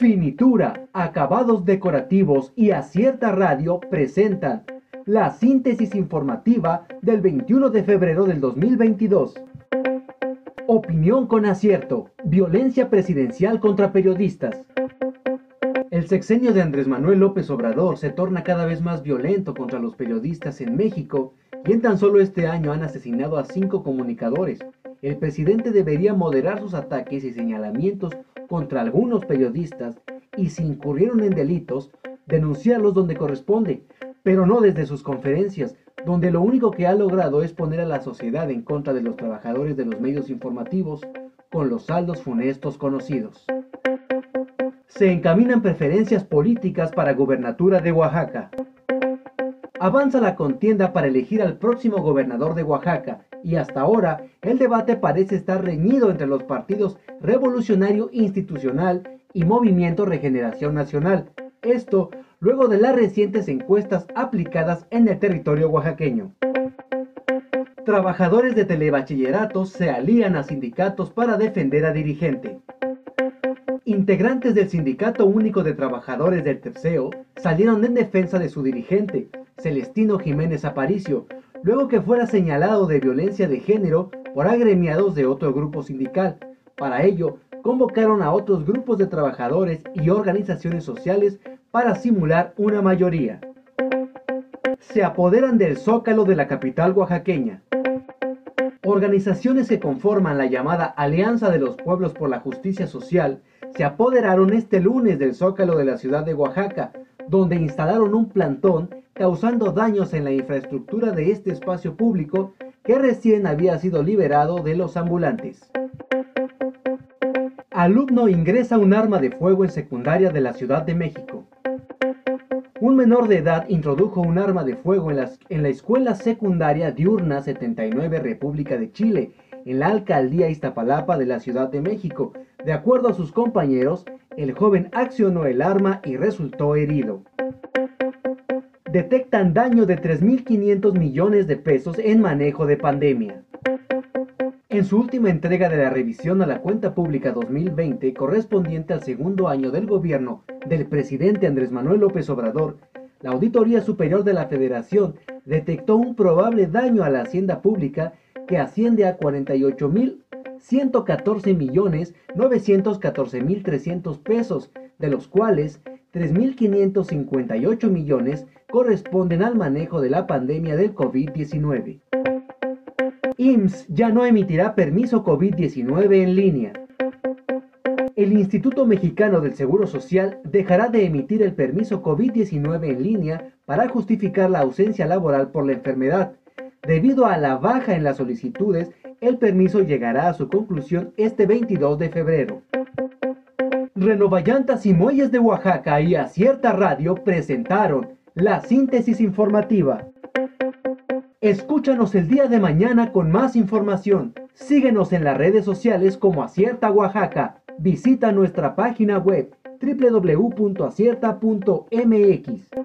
Finitura, acabados decorativos y acierta radio presentan la síntesis informativa del 21 de febrero del 2022. Opinión con acierto, violencia presidencial contra periodistas. El sexenio de Andrés Manuel López Obrador se torna cada vez más violento contra los periodistas en México y en tan solo este año han asesinado a cinco comunicadores. El presidente debería moderar sus ataques y señalamientos contra algunos periodistas y si incurrieron en delitos, denunciarlos donde corresponde, pero no desde sus conferencias, donde lo único que ha logrado es poner a la sociedad en contra de los trabajadores de los medios informativos con los saldos funestos conocidos. Se encaminan preferencias políticas para gubernatura de Oaxaca. Avanza la contienda para elegir al próximo gobernador de Oaxaca y hasta ahora el debate parece estar reñido entre los partidos Revolucionario Institucional y Movimiento Regeneración Nacional. Esto luego de las recientes encuestas aplicadas en el territorio oaxaqueño. Trabajadores de telebachilleratos se alían a sindicatos para defender a dirigente. Integrantes del Sindicato Único de Trabajadores del Terceo salieron en defensa de su dirigente, Celestino Jiménez Aparicio, luego que fuera señalado de violencia de género por agremiados de otro grupo sindical. Para ello, convocaron a otros grupos de trabajadores y organizaciones sociales para simular una mayoría. Se apoderan del zócalo de la capital oaxaqueña. Organizaciones que conforman la llamada Alianza de los Pueblos por la Justicia Social se apoderaron este lunes del zócalo de la ciudad de Oaxaca, donde instalaron un plantón causando daños en la infraestructura de este espacio público que recién había sido liberado de los ambulantes. Alumno ingresa un arma de fuego en secundaria de la Ciudad de México. Un menor de edad introdujo un arma de fuego en la, en la escuela secundaria diurna 79 República de Chile, en la alcaldía Iztapalapa de la Ciudad de México. De acuerdo a sus compañeros, el joven accionó el arma y resultó herido. Detectan daño de 3.500 millones de pesos en manejo de pandemia. En su última entrega de la revisión a la cuenta pública 2020 correspondiente al segundo año del gobierno del presidente Andrés Manuel López Obrador, la Auditoría Superior de la Federación detectó un probable daño a la hacienda pública que asciende a 48.114 millones 914 mil 300 pesos, de los cuales 3.558 millones corresponden al manejo de la pandemia del COVID-19. IMSS ya no emitirá permiso COVID-19 en línea. El Instituto Mexicano del Seguro Social dejará de emitir el permiso COVID-19 en línea para justificar la ausencia laboral por la enfermedad. Debido a la baja en las solicitudes, el permiso llegará a su conclusión este 22 de febrero. Renovallantas y Muelles de Oaxaca y Acierta Radio presentaron la síntesis informativa. Escúchanos el día de mañana con más información. Síguenos en las redes sociales como Acierta Oaxaca. Visita nuestra página web www.acierta.mx.